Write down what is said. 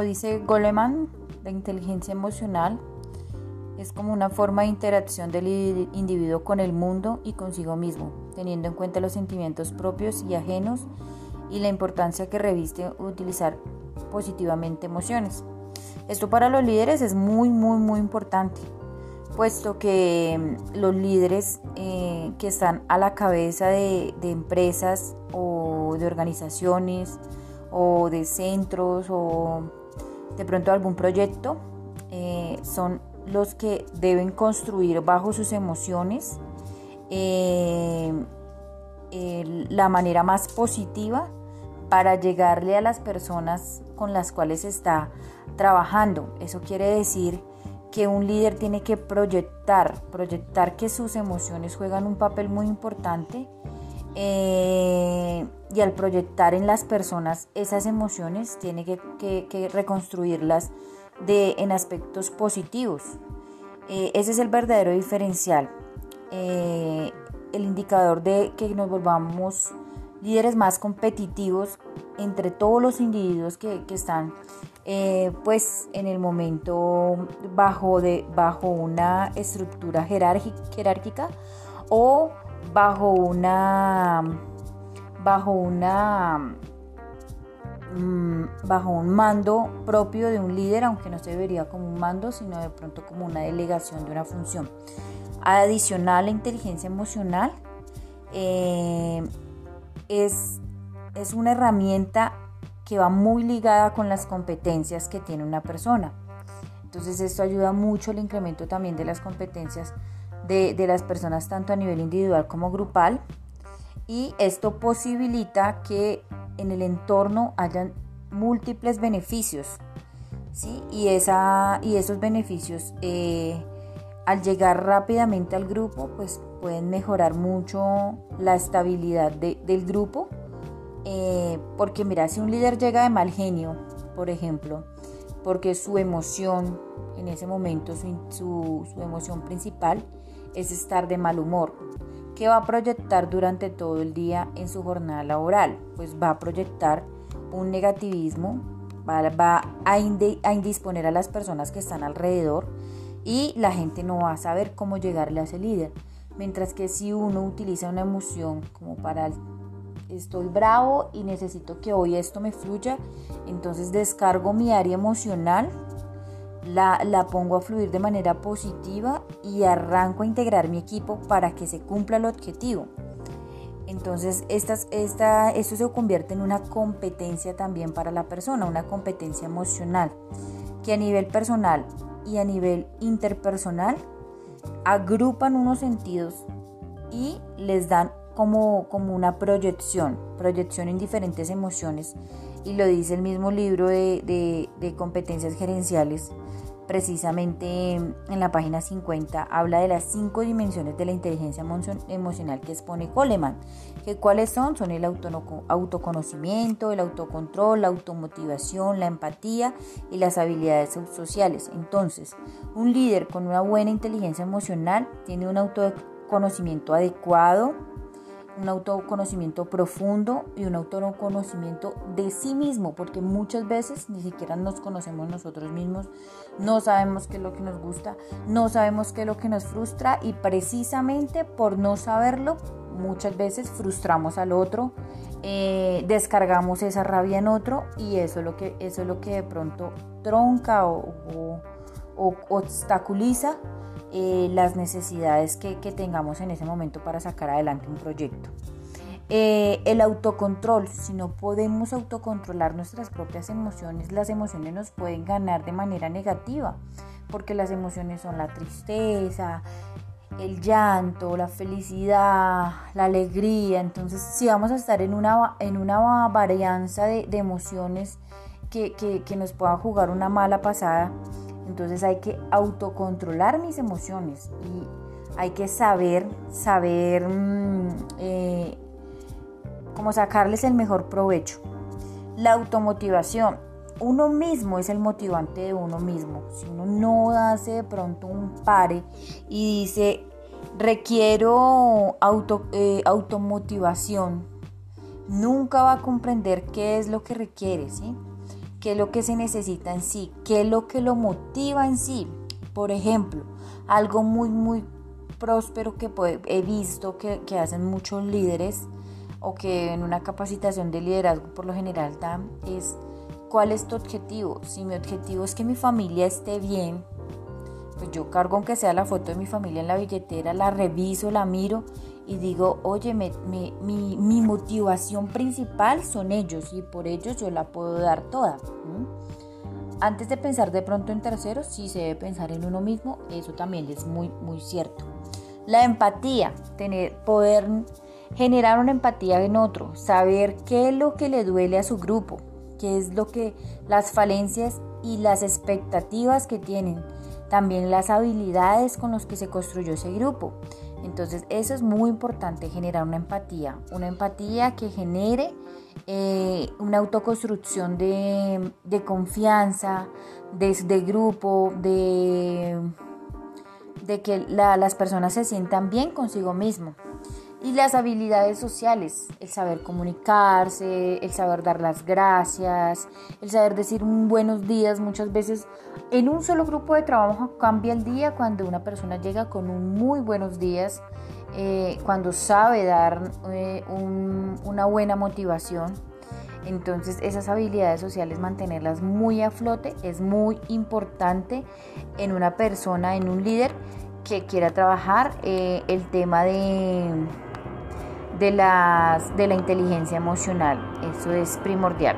dice Goleman, la inteligencia emocional es como una forma de interacción del individuo con el mundo y consigo mismo, teniendo en cuenta los sentimientos propios y ajenos y la importancia que reviste utilizar positivamente emociones. Esto para los líderes es muy, muy, muy importante, puesto que mm, los líderes eh, que están a la cabeza de, empresas o de organizaciones o de centros o de pronto algún proyecto eh, son los que deben construir bajo sus emociones eh, la manera más positiva para llegarle a las personas con las cuales está trabajando. Eso quiere decir que un líder tiene que proyectar, proyectar que sus emociones juegan un papel muy importante eh, y al proyectar en las personas esas emociones tiene que, reconstruirlas de, en aspectos positivos. Eh, ese es el verdadero diferencial, eh, el indicador de que nos volvamos líderes más competitivos entre todos los individuos que, están eh, pues en el momento bajo, de, bajo una estructura jerárquica o bajo una bajo una mm, bajo un mando propio de un líder, aunque no se vería como un mando, sino de pronto como una delegación de una función. Adicional, la inteligencia emocional eh, es, es una herramienta que va muy ligada con las competencias que tiene una persona. Entonces esto ayuda mucho al incremento también de las competencias de, las personas tanto a nivel individual como grupal y esto posibilita que en el entorno hayan múltiples beneficios ¿sí? y, esa, y esos beneficios eh, al llegar rápidamente al grupo, pues pueden mejorar mucho la estabilidad del grupo. Eh, porque mira, si un líder llega de mal genio, por ejemplo, porque su emoción en ese momento, su, su emoción principal es estar de mal humor, ¿qué va a proyectar durante todo el día en su jornada laboral? Pues va a proyectar un negativismo, va, va a indisponer a las personas que están alrededor, y la gente no va a saber cómo llegarle a ese líder. Mientras que si uno utiliza una emoción como para estoy bravo y necesito que hoy esto me fluya, entonces descargo mi área emocional, la, la, pongo a fluir de manera positiva y arranco a integrar mi equipo para que se cumpla el objetivo. Entonces, estas, esta, esto se convierte en una competencia también para la persona, una competencia emocional, que a nivel personal y a nivel interpersonal agrupan unos sentidos y les dan como, como una proyección, proyección en diferentes emociones. Y lo dice el mismo libro de, de competencias gerenciales precisamente en la página 50 habla de las cinco dimensiones de la inteligencia emocional que expone Coleman. que ¿Cuáles son? Son el autoconocimiento, el autocontrol, la automotivación, la empatía y las habilidades sociales. Entonces, un líder con una buena inteligencia emocional tiene un autoconocimiento adecuado, un autoconocimiento profundo y un autoconocimiento de sí mismo, porque muchas veces ni siquiera nos conocemos nosotros mismos, no sabemos qué es lo que nos gusta, no sabemos qué es lo que nos frustra y precisamente por no saberlo, muchas veces frustramos al otro, eh, descargamos esa rabia en otro y eso es lo que, eso es lo que de pronto tronca o obstaculiza eh, las necesidades que, tengamos en ese momento para sacar adelante un proyecto. Eh, el autocontrol, si no podemos autocontrolar nuestras propias emociones, las emociones nos pueden ganar de manera negativa, porque las emociones son la tristeza, el llanto, la felicidad, la alegría. Entonces, si vamos a estar en una, en una varianza de, emociones que, que nos pueda jugar una mala pasada, entonces hay que autocontrolar mis emociones y hay que saber, saber mm, eh, cómo sacarles el mejor provecho. La automotivación. Uno mismo es el motivante de uno mismo. Si uno no hace de pronto un pare y dice, requiero auto, eh, automotivación, nunca va a comprender qué es lo que requiere, ¿sí? Qué es lo que se necesita en sí, qué es lo que lo motiva en sí. Por ejemplo, algo muy, muy próspero que he visto que, que hacen muchos líderes o que en una capacitación de liderazgo por lo general dan es cuál es tu objetivo. Si mi objetivo es que mi familia esté bien, pues yo cargo aunque sea la foto de mi familia en la billetera, la reviso, la miro y digo, oye, mi, motivación principal son ellos y por ellos yo la puedo dar toda. Antes de pensar de pronto en terceros, sí se debe pensar en uno mismo, eso también es muy, muy cierto. La empatía, tener, poder generar una empatía en otro, saber qué es lo que le duele a su grupo, qué es lo que las falencias y las expectativas que tienen, también las habilidades con las que se construyó ese grupo. Entonces eso es muy importante, generar una empatía, una empatía que genere eh, una autoconstrucción de, confianza, de, grupo, de, de que las personas se sientan bien consigo mismo. Y las habilidades sociales, el saber comunicarse, el saber dar las gracias, el saber decir un buenos días. Muchas veces en un solo grupo de trabajo cambia el día cuando una persona llega con un muy buenos días, eh, cuando sabe dar eh, una buena motivación. Entonces esas habilidades sociales mantenerlas muy a flote es muy importante en una persona, en un líder que quiera trabajar eh, el tema de de, las, de la inteligencia emocional. Eso es primordial.